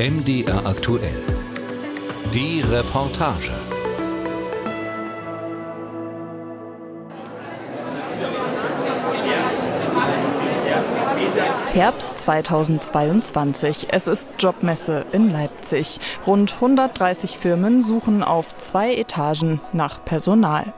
MDR aktuell. Die Reportage. Herbst 2022. Es ist Jobmesse in Leipzig. Rund 130 Firmen suchen auf zwei Etagen nach Personal.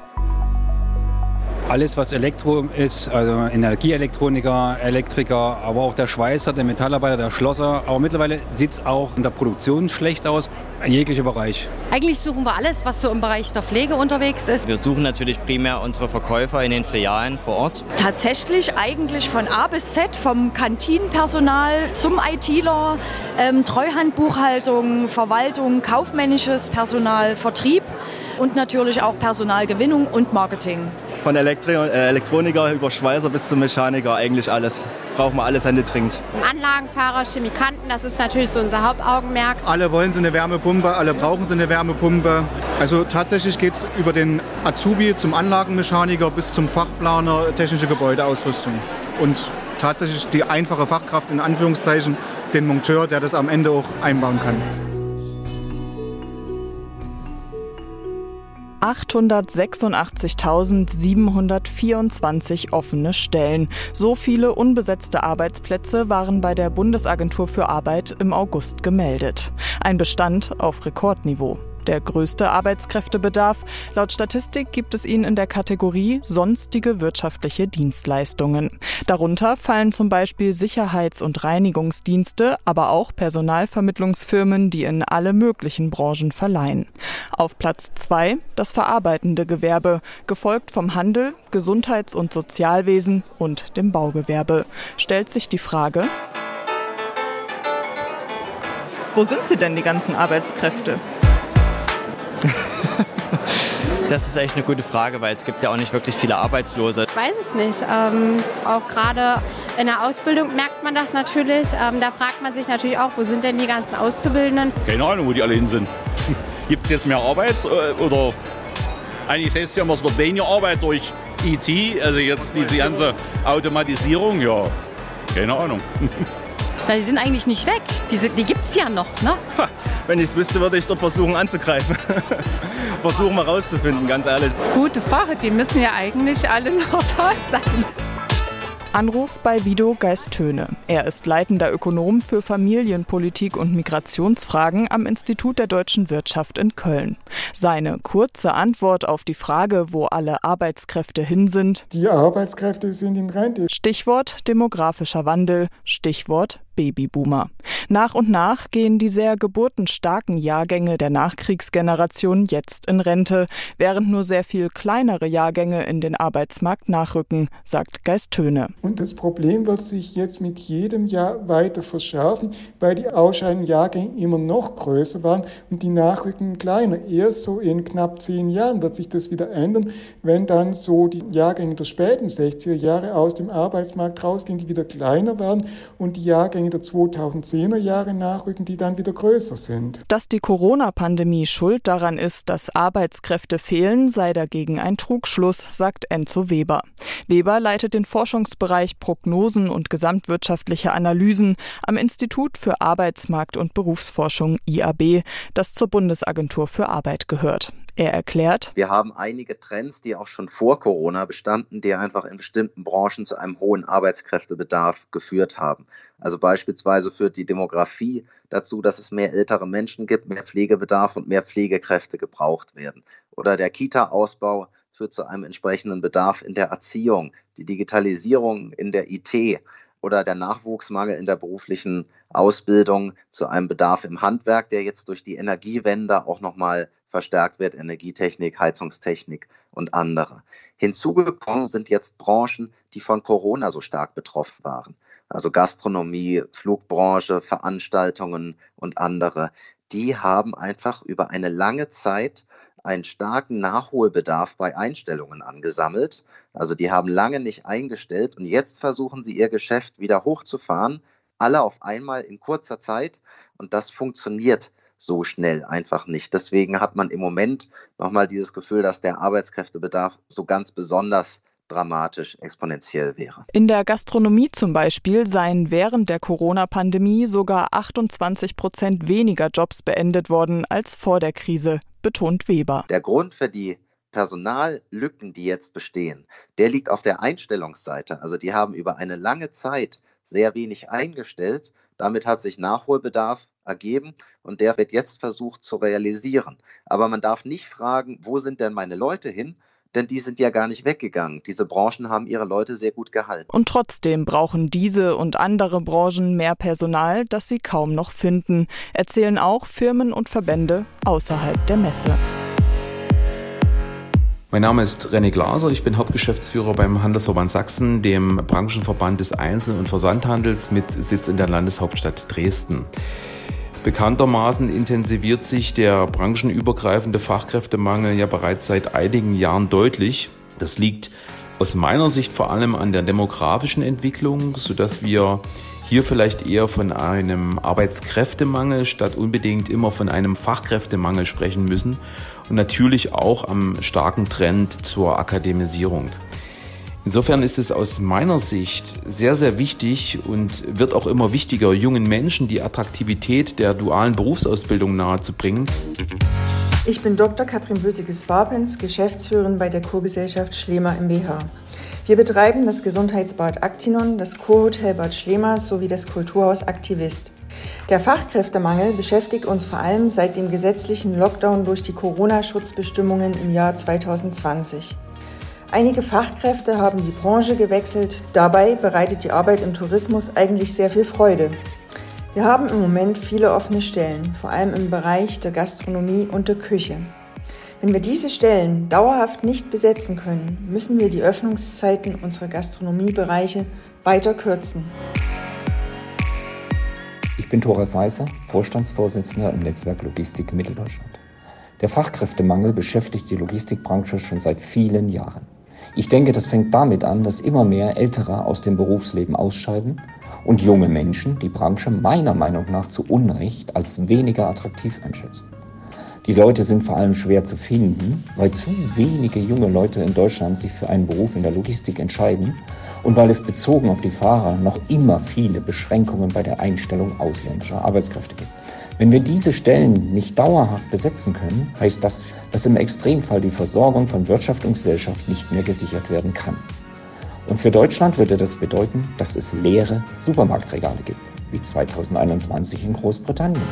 Alles, was Elektro ist, also Energieelektroniker, Elektriker, aber auch der Schweißer, der Metallarbeiter, der Schlosser. Aber mittlerweile sieht es auch in der Produktion schlecht aus. Jeglicher Bereich. Eigentlich suchen wir alles, was so im Bereich der Pflege unterwegs ist. Wir suchen natürlich primär unsere Verkäufer in den Filialen vor Ort. Tatsächlich eigentlich von A bis Z, vom Kantinenpersonal zum ITler, ähm, Treuhandbuchhaltung, Verwaltung, kaufmännisches Personal, Vertrieb und natürlich auch Personalgewinnung und Marketing. Von Elektri äh, Elektroniker über Schweißer bis zum Mechaniker, eigentlich alles. Brauchen wir alles händeringend. Anlagenfahrer, Chemikanten, das ist natürlich so unser Hauptaugenmerk. Alle wollen sie eine Wärmepumpe, alle brauchen sie eine Wärmepumpe. Also tatsächlich geht es über den Azubi zum Anlagenmechaniker bis zum Fachplaner technische Gebäudeausrüstung. Und tatsächlich die einfache Fachkraft in Anführungszeichen, den Monteur, der das am Ende auch einbauen kann. 886.724 offene Stellen. So viele unbesetzte Arbeitsplätze waren bei der Bundesagentur für Arbeit im August gemeldet. Ein Bestand auf Rekordniveau der größte Arbeitskräftebedarf. Laut Statistik gibt es ihn in der Kategorie sonstige wirtschaftliche Dienstleistungen. Darunter fallen zum Beispiel Sicherheits- und Reinigungsdienste, aber auch Personalvermittlungsfirmen, die in alle möglichen Branchen verleihen. Auf Platz zwei das verarbeitende Gewerbe, gefolgt vom Handel, Gesundheits- und Sozialwesen und dem Baugewerbe. Stellt sich die Frage, wo sind sie denn, die ganzen Arbeitskräfte? Das ist echt eine gute Frage, weil es gibt ja auch nicht wirklich viele Arbeitslose. Ich weiß es nicht. Ähm, auch gerade in der Ausbildung merkt man das natürlich. Ähm, da fragt man sich natürlich auch, wo sind denn die ganzen Auszubildenden? Keine Ahnung, wo die alle hin sind. Gibt es jetzt mehr Arbeit äh, oder eigentlich heißt es ja immer, es wird weniger Arbeit durch IT, also jetzt diese ganze Automatisierung, ja, keine Ahnung. Na, die sind eigentlich nicht weg. Die, die gibt es ja noch, ne? Wenn ich es wüsste, würde ich dort versuchen anzugreifen. versuchen wir rauszufinden, ganz ehrlich. Gute Frage, die müssen ja eigentlich alle noch da sein. Anruf bei Vido Geistöne. Er ist leitender Ökonom für Familienpolitik und Migrationsfragen am Institut der deutschen Wirtschaft in Köln. Seine kurze Antwort auf die Frage, wo alle Arbeitskräfte hin sind. Die Arbeitskräfte sind in Rente. Stichwort demografischer Wandel, Stichwort Babyboomer. Nach und nach gehen die sehr geburtenstarken Jahrgänge der Nachkriegsgeneration jetzt in Rente, während nur sehr viel kleinere Jahrgänge in den Arbeitsmarkt nachrücken, sagt Geistöne. Und das Problem wird sich jetzt mit jedem Jahr weiter verschärfen, weil die ausscheidenden Jahrgänge immer noch größer waren und die Nachrücken kleiner. Erst so in knapp zehn Jahren wird sich das wieder ändern, wenn dann so die Jahrgänge der späten 60er Jahre aus dem Arbeitsmarkt rausgehen, die wieder kleiner werden und die Jahrgänge der 2010er Jahre nachrücken, die dann wieder größer sind. Dass die Corona-Pandemie schuld daran ist, dass Arbeitskräfte fehlen, sei dagegen ein Trugschluss, sagt Enzo Weber. Weber leitet den Forschungsbereich Prognosen und gesamtwirtschaftliche Analysen am Institut für Arbeitsmarkt und Berufsforschung IAB, das zur Bundesagentur für Arbeit gehört. Er erklärt, wir haben einige Trends, die auch schon vor Corona bestanden, die einfach in bestimmten Branchen zu einem hohen Arbeitskräftebedarf geführt haben. Also beispielsweise führt die Demografie dazu, dass es mehr ältere Menschen gibt, mehr Pflegebedarf und mehr Pflegekräfte gebraucht werden. Oder der Kita-Ausbau führt zu einem entsprechenden Bedarf in der Erziehung, die Digitalisierung in der IT oder der Nachwuchsmangel in der beruflichen Ausbildung zu einem Bedarf im Handwerk, der jetzt durch die Energiewende auch nochmal verstärkt wird, Energietechnik, Heizungstechnik und andere. Hinzugekommen sind jetzt Branchen, die von Corona so stark betroffen waren. Also Gastronomie, Flugbranche, Veranstaltungen und andere. Die haben einfach über eine lange Zeit einen starken Nachholbedarf bei Einstellungen angesammelt. Also die haben lange nicht eingestellt und jetzt versuchen sie ihr Geschäft wieder hochzufahren, alle auf einmal in kurzer Zeit und das funktioniert so schnell einfach nicht. Deswegen hat man im Moment nochmal dieses Gefühl, dass der Arbeitskräftebedarf so ganz besonders dramatisch exponentiell wäre. In der Gastronomie zum Beispiel seien während der Corona-Pandemie sogar 28 Prozent weniger Jobs beendet worden als vor der Krise, betont Weber. Der Grund für die Personallücken, die jetzt bestehen, der liegt auf der Einstellungsseite. Also die haben über eine lange Zeit sehr wenig eingestellt. Damit hat sich Nachholbedarf ergeben und der wird jetzt versucht zu realisieren. Aber man darf nicht fragen, wo sind denn meine Leute hin? Denn die sind ja gar nicht weggegangen. Diese Branchen haben ihre Leute sehr gut gehalten. Und trotzdem brauchen diese und andere Branchen mehr Personal, das sie kaum noch finden, erzählen auch Firmen und Verbände außerhalb der Messe. Mein Name ist René Glaser, ich bin Hauptgeschäftsführer beim Handelsverband Sachsen, dem Branchenverband des Einzel- und Versandhandels mit Sitz in der Landeshauptstadt Dresden. Bekanntermaßen intensiviert sich der branchenübergreifende Fachkräftemangel ja bereits seit einigen Jahren deutlich. Das liegt aus meiner Sicht vor allem an der demografischen Entwicklung, sodass wir hier vielleicht eher von einem Arbeitskräftemangel statt unbedingt immer von einem Fachkräftemangel sprechen müssen und natürlich auch am starken Trend zur Akademisierung. Insofern ist es aus meiner Sicht sehr, sehr wichtig und wird auch immer wichtiger, jungen Menschen die Attraktivität der dualen Berufsausbildung nahezubringen. Ich bin Dr. Katrin Bösiges-Barpens, Geschäftsführerin bei der Kurgesellschaft Schlemer MBH. Wir betreiben das Gesundheitsbad Actinon, das Kurhotel Bad Schlema sowie das Kulturhaus Aktivist. Der Fachkräftemangel beschäftigt uns vor allem seit dem gesetzlichen Lockdown durch die Corona-Schutzbestimmungen im Jahr 2020. Einige Fachkräfte haben die Branche gewechselt. Dabei bereitet die Arbeit im Tourismus eigentlich sehr viel Freude. Wir haben im Moment viele offene Stellen, vor allem im Bereich der Gastronomie und der Küche. Wenn wir diese Stellen dauerhaft nicht besetzen können, müssen wir die Öffnungszeiten unserer Gastronomiebereiche weiter kürzen. Ich bin Thoralf Weißer, Vorstandsvorsitzender im Netzwerk Logistik Mitteldeutschland. Der Fachkräftemangel beschäftigt die Logistikbranche schon seit vielen Jahren. Ich denke, das fängt damit an, dass immer mehr Ältere aus dem Berufsleben ausscheiden und junge Menschen die Branche meiner Meinung nach zu Unrecht als weniger attraktiv einschätzen. Die Leute sind vor allem schwer zu finden, weil zu wenige junge Leute in Deutschland sich für einen Beruf in der Logistik entscheiden und weil es bezogen auf die Fahrer noch immer viele Beschränkungen bei der Einstellung ausländischer Arbeitskräfte gibt. Wenn wir diese Stellen nicht dauerhaft besetzen können, heißt das, dass im Extremfall die Versorgung von Wirtschaft und Gesellschaft nicht mehr gesichert werden kann. Und für Deutschland würde das bedeuten, dass es leere Supermarktregale gibt, wie 2021 in Großbritannien.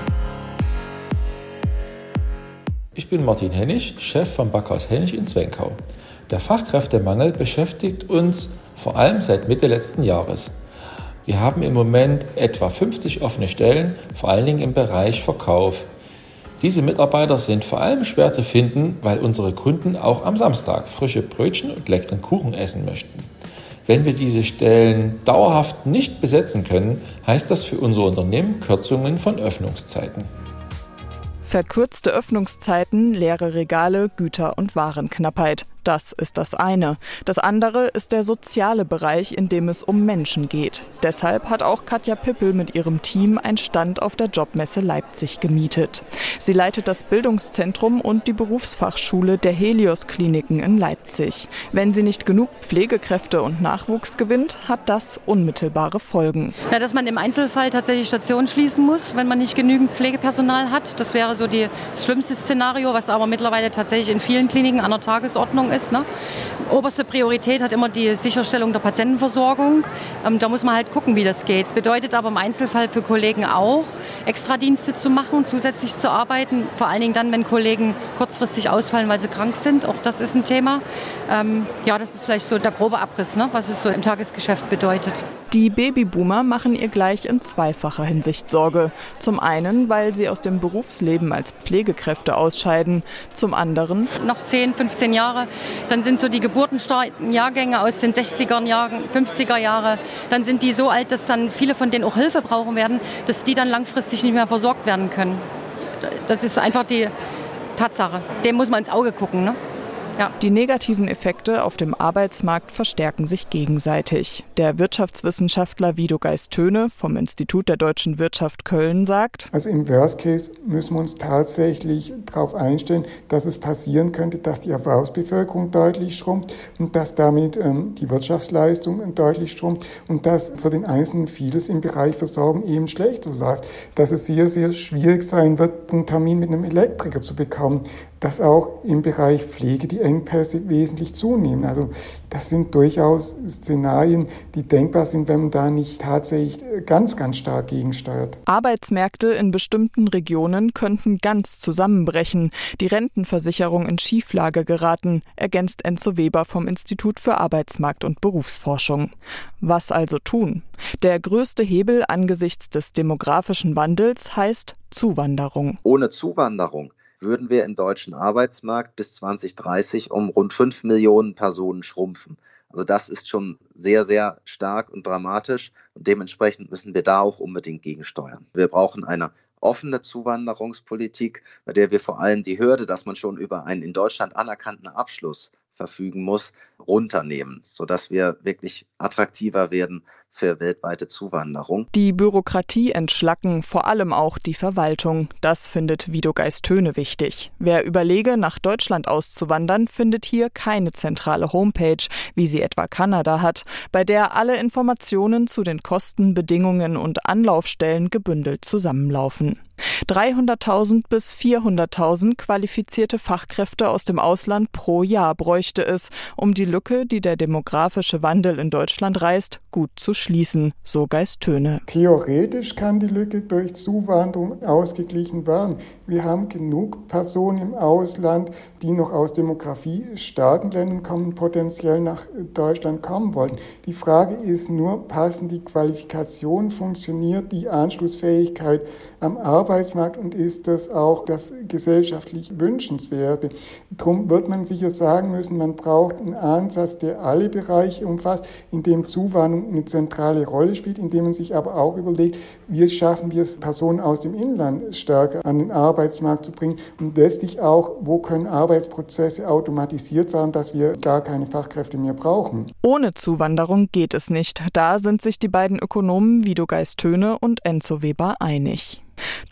Ich bin Martin Hennig, Chef vom Backhaus Hennig in Zwenkau. Der Fachkräftemangel beschäftigt uns vor allem seit Mitte letzten Jahres. Wir haben im Moment etwa 50 offene Stellen, vor allen Dingen im Bereich Verkauf. Diese Mitarbeiter sind vor allem schwer zu finden, weil unsere Kunden auch am Samstag frische Brötchen und leckeren Kuchen essen möchten. Wenn wir diese Stellen dauerhaft nicht besetzen können, heißt das für unser Unternehmen Kürzungen von Öffnungszeiten. Verkürzte Öffnungszeiten, leere Regale, Güter- und Warenknappheit. Das ist das eine. Das andere ist der soziale Bereich, in dem es um Menschen geht. Deshalb hat auch Katja Pippel mit ihrem Team einen Stand auf der Jobmesse Leipzig gemietet. Sie leitet das Bildungszentrum und die Berufsfachschule der Helios Kliniken in Leipzig. Wenn sie nicht genug Pflegekräfte und Nachwuchs gewinnt, hat das unmittelbare Folgen. Ja, dass man im Einzelfall tatsächlich Stationen schließen muss, wenn man nicht genügend Pflegepersonal hat. Das wäre so das schlimmste Szenario, was aber mittlerweile tatsächlich in vielen Kliniken an der Tagesordnung ist. Ne? Oberste Priorität hat immer die Sicherstellung der Patientenversorgung. Ähm, da muss man halt gucken, wie das geht. Es bedeutet aber im Einzelfall für Kollegen auch, Extradienste zu machen, zusätzlich zu arbeiten. Vor allen Dingen dann, wenn Kollegen kurzfristig ausfallen, weil sie krank sind. Auch das ist ein Thema. Ähm, ja, das ist vielleicht so der grobe Abriss, ne? was es so im Tagesgeschäft bedeutet. Die Babyboomer machen ihr gleich in zweifacher Hinsicht Sorge. Zum einen, weil sie aus dem Berufsleben als Pflegekräfte ausscheiden. Zum anderen. Noch 10, 15 Jahre, dann sind so die geburtenstarken Jahrgänge aus den 60er Jahren, 50er Jahre, dann sind die so alt, dass dann viele von denen auch Hilfe brauchen werden, dass die dann langfristig nicht mehr versorgt werden können. Das ist einfach die Tatsache. Dem muss man ins Auge gucken. Ne? Ja. Die negativen Effekte auf dem Arbeitsmarkt verstärken sich gegenseitig. Der Wirtschaftswissenschaftler Vido Geist-Töne vom Institut der deutschen Wirtschaft Köln sagt, Also im Worst Case müssen wir uns tatsächlich darauf einstellen, dass es passieren könnte, dass die Erwerbsbevölkerung deutlich schrumpft und dass damit ähm, die Wirtschaftsleistung deutlich schrumpft und dass für den Einzelnen vieles im Bereich Versorgung eben schlechter läuft. Dass es sehr, sehr schwierig sein wird, einen Termin mit einem Elektriker zu bekommen. Dass auch im Bereich Pflege die Engpässe wesentlich zunehmen. Also das sind durchaus Szenarien, die denkbar sind, wenn man da nicht tatsächlich ganz, ganz stark gegensteuert. Arbeitsmärkte in bestimmten Regionen könnten ganz zusammenbrechen, die Rentenversicherung in Schieflage geraten, ergänzt Enzo Weber vom Institut für Arbeitsmarkt und Berufsforschung. Was also tun? Der größte Hebel angesichts des demografischen Wandels heißt Zuwanderung. Ohne Zuwanderung würden wir im deutschen Arbeitsmarkt bis 2030 um rund 5 Millionen Personen schrumpfen. Also das ist schon sehr, sehr stark und dramatisch und dementsprechend müssen wir da auch unbedingt gegensteuern. Wir brauchen eine offene Zuwanderungspolitik, bei der wir vor allem die Hürde, dass man schon über einen in Deutschland anerkannten Abschluss verfügen muss, runternehmen, sodass wir wirklich attraktiver werden für weltweite Zuwanderung. Die Bürokratie entschlacken, vor allem auch die Verwaltung. Das findet Vido Geist-Töne wichtig. Wer überlege, nach Deutschland auszuwandern, findet hier keine zentrale Homepage, wie sie etwa Kanada hat, bei der alle Informationen zu den Kosten, Bedingungen und Anlaufstellen gebündelt zusammenlaufen. 300.000 bis 400.000 qualifizierte Fachkräfte aus dem Ausland pro Jahr bräuchte es, um die Lücke, die der demografische Wandel in Deutschland reißt, gut zu schließen, so Geist-Töne. Theoretisch kann die Lücke durch Zuwanderung ausgeglichen werden. Wir haben genug Personen im Ausland, die noch aus demografiestarken Ländern kommen, potenziell nach Deutschland kommen wollen. Die Frage ist nur, passen die Qualifikationen, funktioniert die Anschlussfähigkeit am Arbeitsmarkt und ist das auch das gesellschaftlich Wünschenswerte? Darum wird man sicher sagen müssen, man braucht einen Ansatz, der alle Bereiche umfasst, in dem Zuwanderung eine zentrale Rolle spielt, indem man sich aber auch überlegt, wie schaffen wir es, Personen aus dem Inland stärker an den Arbeitsmarkt zu bringen und letztlich auch, wo können Arbeitsprozesse automatisiert werden, dass wir gar keine Fachkräfte mehr brauchen. Ohne Zuwanderung geht es nicht. Da sind sich die beiden Ökonomen Vido Geist-Töne und Enzo Weber einig.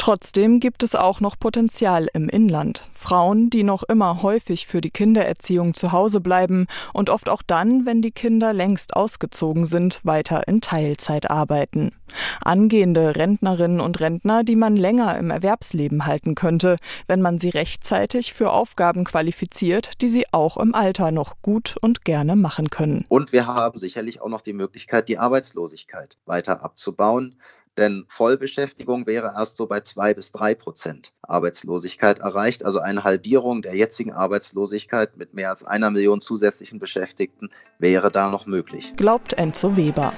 Trotzdem gibt es auch noch Potenzial im Inland. Frauen, die noch immer häufig für die Kindererziehung zu Hause bleiben und oft auch dann, wenn die Kinder längst ausgezogen sind, weiter in Teilzeit arbeiten. Angehende Rentnerinnen und Rentner, die man länger im Erwerbsleben halten könnte, wenn man sie rechtzeitig für Aufgaben qualifiziert, die sie auch im Alter noch gut und gerne machen können. Und wir haben sicherlich auch noch die Möglichkeit, die Arbeitslosigkeit weiter abzubauen. Denn Vollbeschäftigung wäre erst so bei zwei bis drei Prozent Arbeitslosigkeit erreicht. Also eine Halbierung der jetzigen Arbeitslosigkeit mit mehr als einer Million zusätzlichen Beschäftigten wäre da noch möglich. Glaubt Enzo Weber.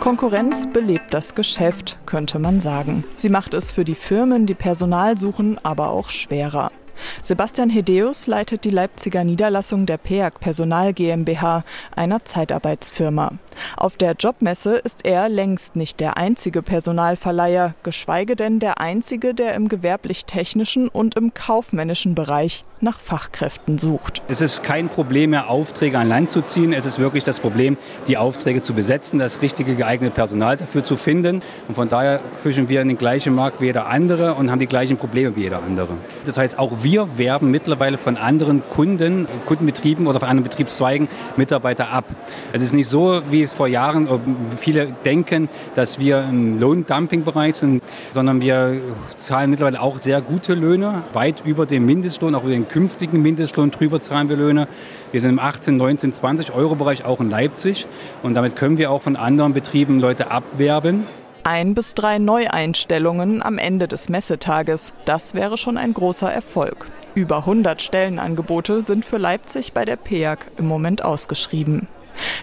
Konkurrenz belebt das Geschäft, könnte man sagen. Sie macht es für die Firmen, die Personal suchen, aber auch schwerer. Sebastian Hedeus leitet die Leipziger Niederlassung der PEAG Personal GmbH, einer Zeitarbeitsfirma. Auf der Jobmesse ist er längst nicht der einzige Personalverleiher, geschweige denn der einzige, der im gewerblich-technischen und im kaufmännischen Bereich nach Fachkräften sucht. Es ist kein Problem mehr, Aufträge an Land zu ziehen. Es ist wirklich das Problem, die Aufträge zu besetzen, das richtige geeignete Personal dafür zu finden. Und von daher fischen wir in den gleichen Markt wie jeder andere und haben die gleichen Probleme wie jeder andere. Das heißt, auch wir werben mittlerweile von anderen Kunden, Kundenbetrieben oder von anderen Betriebszweigen Mitarbeiter ab. Es ist nicht so, wie es vor Jahren viele denken, dass wir im Lohndumping-Bereich sind, sondern wir zahlen mittlerweile auch sehr gute Löhne, weit über dem Mindestlohn, auch über den künftigen Mindestlohn drüber zahlen wir Löhne. Wir sind im 18, 19, 20 Euro Bereich auch in Leipzig und damit können wir auch von anderen Betrieben Leute abwerben. Ein bis drei Neueinstellungen am Ende des Messetages, das wäre schon ein großer Erfolg. Über 100 Stellenangebote sind für Leipzig bei der PEAG im Moment ausgeschrieben.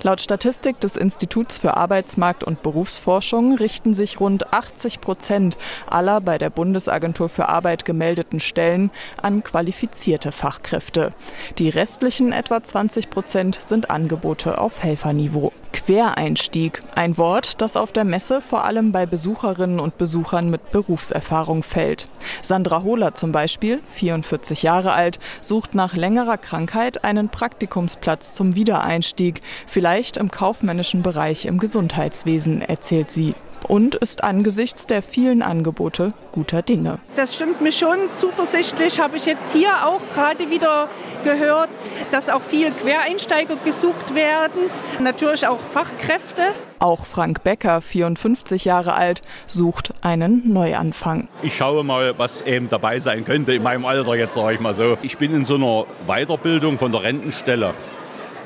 Laut Statistik des Instituts für Arbeitsmarkt und Berufsforschung richten sich rund 80 Prozent aller bei der Bundesagentur für Arbeit gemeldeten Stellen an qualifizierte Fachkräfte. Die restlichen etwa 20 Prozent sind Angebote auf Helferniveau. Quereinstieg, ein Wort, das auf der Messe vor allem bei Besucherinnen und Besuchern mit Berufserfahrung fällt. Sandra Hohler zum Beispiel, 44 Jahre alt, sucht nach längerer Krankheit einen Praktikumsplatz zum Wiedereinstieg, vielleicht im kaufmännischen Bereich im Gesundheitswesen, erzählt sie und ist angesichts der vielen Angebote guter Dinge. Das stimmt mich schon zuversichtlich. Habe ich jetzt hier auch gerade wieder gehört, dass auch viel Quereinsteiger gesucht werden, natürlich auch Fachkräfte. Auch Frank Becker, 54 Jahre alt, sucht einen Neuanfang. Ich schaue mal, was eben dabei sein könnte in meinem Alter jetzt, sage ich mal so. Ich bin in so einer Weiterbildung von der Rentenstelle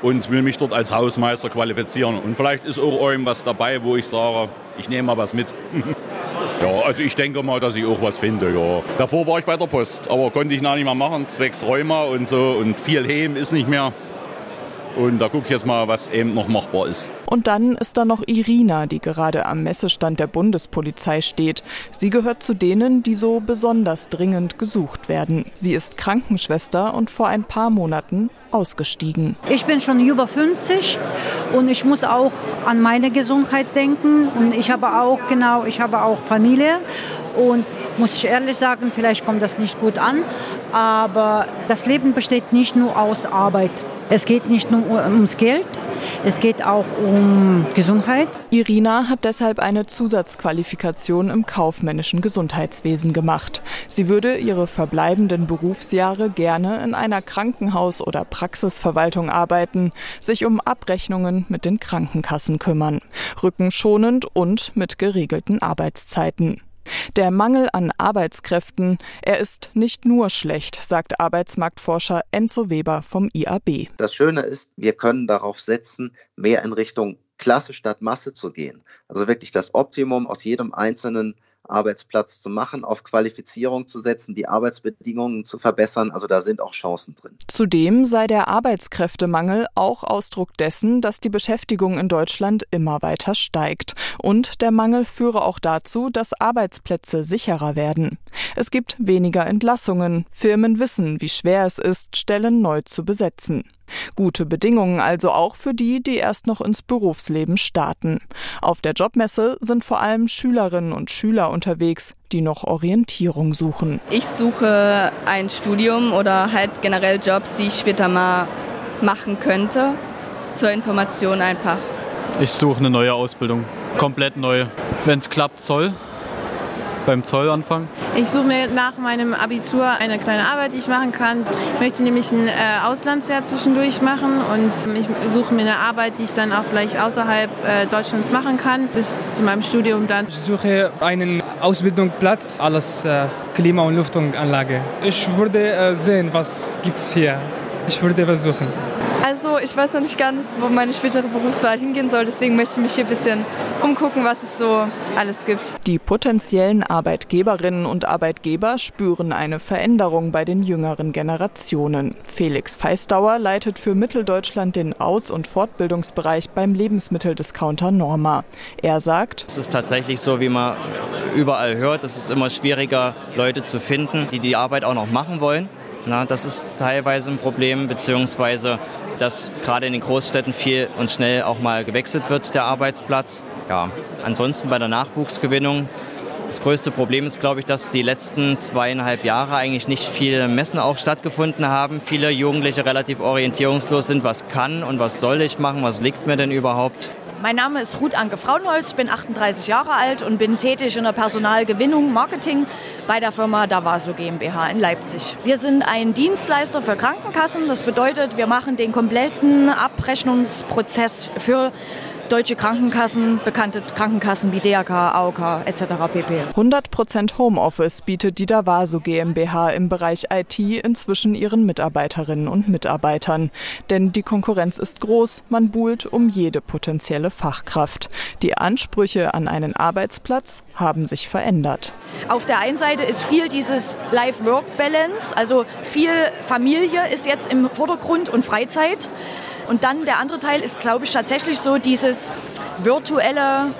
und will mich dort als Hausmeister qualifizieren. Und vielleicht ist auch irgendwas dabei, wo ich sage, ich nehme mal was mit. ja, also ich denke mal, dass ich auch was finde, ja. Davor war ich bei der Post, aber konnte ich noch nicht mehr machen, zwecks Rheuma und so. Und viel Heben ist nicht mehr. Und da gucke ich jetzt mal, was eben noch machbar ist. Und dann ist da noch Irina, die gerade am Messestand der Bundespolizei steht. Sie gehört zu denen, die so besonders dringend gesucht werden. Sie ist Krankenschwester und vor ein paar Monaten ausgestiegen. Ich bin schon über 50 und ich muss auch an meine Gesundheit denken und ich habe auch genau, ich habe auch Familie und muss ich ehrlich sagen, vielleicht kommt das nicht gut an, aber das Leben besteht nicht nur aus Arbeit. Es geht nicht nur ums Geld, es geht auch um Gesundheit. Irina hat deshalb eine Zusatzqualifikation im kaufmännischen Gesundheitswesen gemacht. Sie würde ihre verbleibenden Berufsjahre gerne in einer Krankenhaus- oder Praxisverwaltung arbeiten, sich um Abrechnungen mit den Krankenkassen kümmern. Rückenschonend und mit geregelten Arbeitszeiten. Der Mangel an Arbeitskräften, er ist nicht nur schlecht, sagt Arbeitsmarktforscher Enzo Weber vom IAB. Das Schöne ist, wir können darauf setzen, mehr in Richtung Klasse statt Masse zu gehen. Also wirklich das Optimum aus jedem einzelnen Arbeitsplatz zu machen, auf Qualifizierung zu setzen, die Arbeitsbedingungen zu verbessern. Also da sind auch Chancen drin. Zudem sei der Arbeitskräftemangel auch Ausdruck dessen, dass die Beschäftigung in Deutschland immer weiter steigt. Und der Mangel führe auch dazu, dass Arbeitsplätze sicherer werden. Es gibt weniger Entlassungen. Firmen wissen, wie schwer es ist, Stellen neu zu besetzen. Gute Bedingungen also auch für die, die erst noch ins Berufsleben starten. Auf der Jobmesse sind vor allem Schülerinnen und Schüler unterwegs, die noch Orientierung suchen. Ich suche ein Studium oder halt generell Jobs, die ich später mal machen könnte. Zur Information einfach. Ich suche eine neue Ausbildung, komplett neu. Wenn es klappt, Zoll beim Zoll anfangen? Ich suche mir nach meinem Abitur eine kleine Arbeit, die ich machen kann. Ich möchte nämlich ein äh, Auslandsjahr zwischendurch machen und ich suche mir eine Arbeit, die ich dann auch vielleicht außerhalb äh, Deutschlands machen kann, bis zu meinem Studium dann. Ich suche einen Ausbildungsplatz als äh, Klima- und Luftanlage. Ich würde äh, sehen, was gibt es hier. Ich würde versuchen. Also ich weiß noch nicht ganz, wo meine spätere Berufswahl hingehen soll. Deswegen möchte ich mich hier ein bisschen umgucken, was es so alles gibt. Die potenziellen Arbeitgeberinnen und Arbeitgeber spüren eine Veränderung bei den jüngeren Generationen. Felix Feistauer leitet für Mitteldeutschland den Aus- und Fortbildungsbereich beim Lebensmitteldiscounter Norma. Er sagt, es ist tatsächlich so, wie man überall hört, es ist immer schwieriger, Leute zu finden, die die Arbeit auch noch machen wollen. Na, das ist teilweise ein Problem, beziehungsweise dass gerade in den Großstädten viel und schnell auch mal gewechselt wird, der Arbeitsplatz. Ja, ansonsten bei der Nachwuchsgewinnung. Das größte Problem ist, glaube ich, dass die letzten zweieinhalb Jahre eigentlich nicht viele Messen auch stattgefunden haben. Viele Jugendliche relativ orientierungslos sind, was kann und was soll ich machen, was liegt mir denn überhaupt. Mein Name ist Ruth Anke Frauenholz, bin 38 Jahre alt und bin tätig in der Personalgewinnung, Marketing bei der Firma Davaso GmbH in Leipzig. Wir sind ein Dienstleister für Krankenkassen. Das bedeutet, wir machen den kompletten Abrechnungsprozess für deutsche Krankenkassen, bekannte Krankenkassen wie DRK, AOK etc. pp. 100% Homeoffice bietet die Davaso GmbH im Bereich IT inzwischen ihren Mitarbeiterinnen und Mitarbeitern. Denn die Konkurrenz ist groß, man buhlt um jede potenzielle Fachkraft. Die Ansprüche an einen Arbeitsplatz haben sich verändert. Auf der einen Seite ist viel dieses Life-Work-Balance, also viel Familie ist jetzt im Vordergrund und Freizeit. Und dann der andere Teil ist, glaube ich, tatsächlich so dieses virtuelle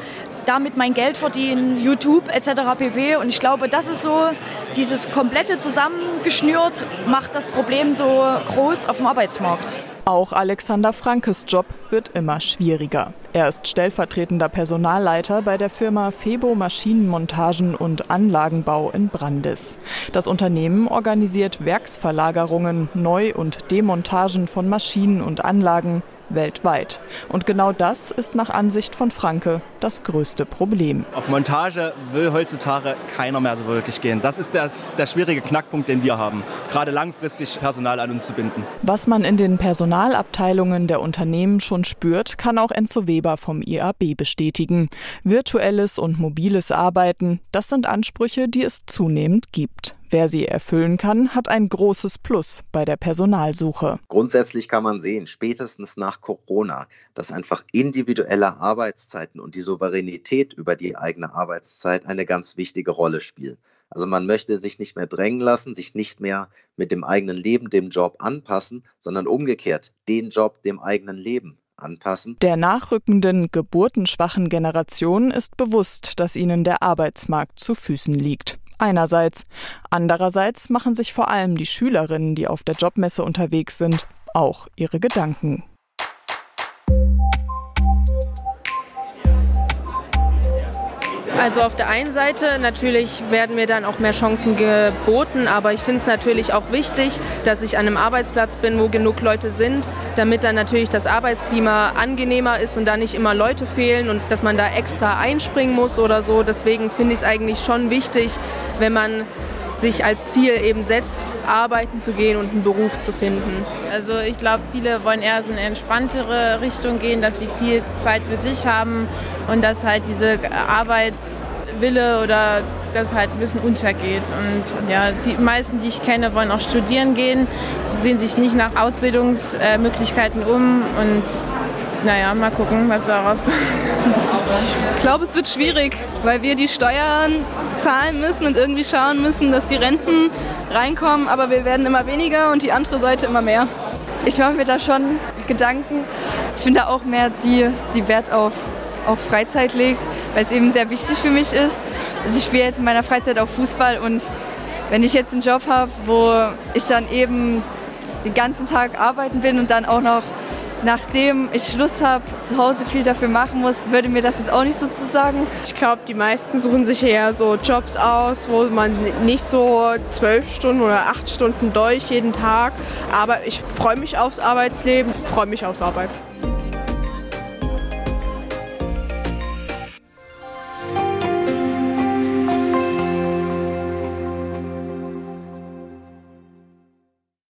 damit mein Geld verdienen, YouTube etc. pp. Und ich glaube, das ist so, dieses komplette zusammengeschnürt macht das Problem so groß auf dem Arbeitsmarkt. Auch Alexander Frankes Job wird immer schwieriger. Er ist stellvertretender Personalleiter bei der Firma Febo Maschinenmontagen und Anlagenbau in Brandis. Das Unternehmen organisiert Werksverlagerungen, Neu- und Demontagen von Maschinen und Anlagen weltweit. Und genau das ist nach Ansicht von Franke das größte Problem. Auf Montage will heutzutage keiner mehr so wirklich gehen. Das ist der, der schwierige Knackpunkt, den wir haben, gerade langfristig Personal an uns zu binden. Was man in den Personalabteilungen der Unternehmen schon spürt, kann auch Enzo Weber vom IAB bestätigen. Virtuelles und mobiles Arbeiten, das sind Ansprüche, die es zunehmend gibt. Wer sie erfüllen kann, hat ein großes Plus bei der Personalsuche. Grundsätzlich kann man sehen, spätestens nach Corona, dass einfach individuelle Arbeitszeiten und die Souveränität über die eigene Arbeitszeit eine ganz wichtige Rolle spielen. Also man möchte sich nicht mehr drängen lassen, sich nicht mehr mit dem eigenen Leben dem Job anpassen, sondern umgekehrt den Job dem eigenen Leben anpassen. Der nachrückenden, geburtenschwachen Generation ist bewusst, dass ihnen der Arbeitsmarkt zu Füßen liegt einerseits. Andererseits machen sich vor allem die Schülerinnen, die auf der Jobmesse unterwegs sind, auch ihre Gedanken. Also auf der einen Seite natürlich werden mir dann auch mehr Chancen geboten, aber ich finde es natürlich auch wichtig, dass ich an einem Arbeitsplatz bin, wo genug Leute sind, damit dann natürlich das Arbeitsklima angenehmer ist und da nicht immer Leute fehlen und dass man da extra einspringen muss oder so. Deswegen finde ich es eigentlich schon wichtig, wenn man sich als Ziel eben setzt, arbeiten zu gehen und einen Beruf zu finden. Also ich glaube, viele wollen eher so eine entspanntere Richtung gehen, dass sie viel Zeit für sich haben und dass halt diese Arbeitswille oder das halt ein bisschen untergeht. Und ja, die meisten, die ich kenne, wollen auch studieren gehen, sehen sich nicht nach Ausbildungsmöglichkeiten um und naja, mal gucken, was da rauskommt. Ich glaube, es wird schwierig, weil wir die Steuern zahlen müssen und irgendwie schauen müssen, dass die Renten reinkommen, aber wir werden immer weniger und die andere Seite immer mehr. Ich mache mir da schon Gedanken. Ich finde da auch mehr die, die Wert auf, auf Freizeit legt, weil es eben sehr wichtig für mich ist. Also ich spiele jetzt in meiner Freizeit auch Fußball und wenn ich jetzt einen Job habe, wo ich dann eben den ganzen Tag arbeiten bin und dann auch noch nachdem ich Schluss habe, zu Hause viel dafür machen muss, würde mir das jetzt auch nicht so zusagen. Ich glaube, die meisten suchen sich eher so Jobs aus, wo man nicht so zwölf Stunden oder acht Stunden durch jeden Tag. Aber ich freue mich aufs Arbeitsleben, freue mich aufs Arbeiten.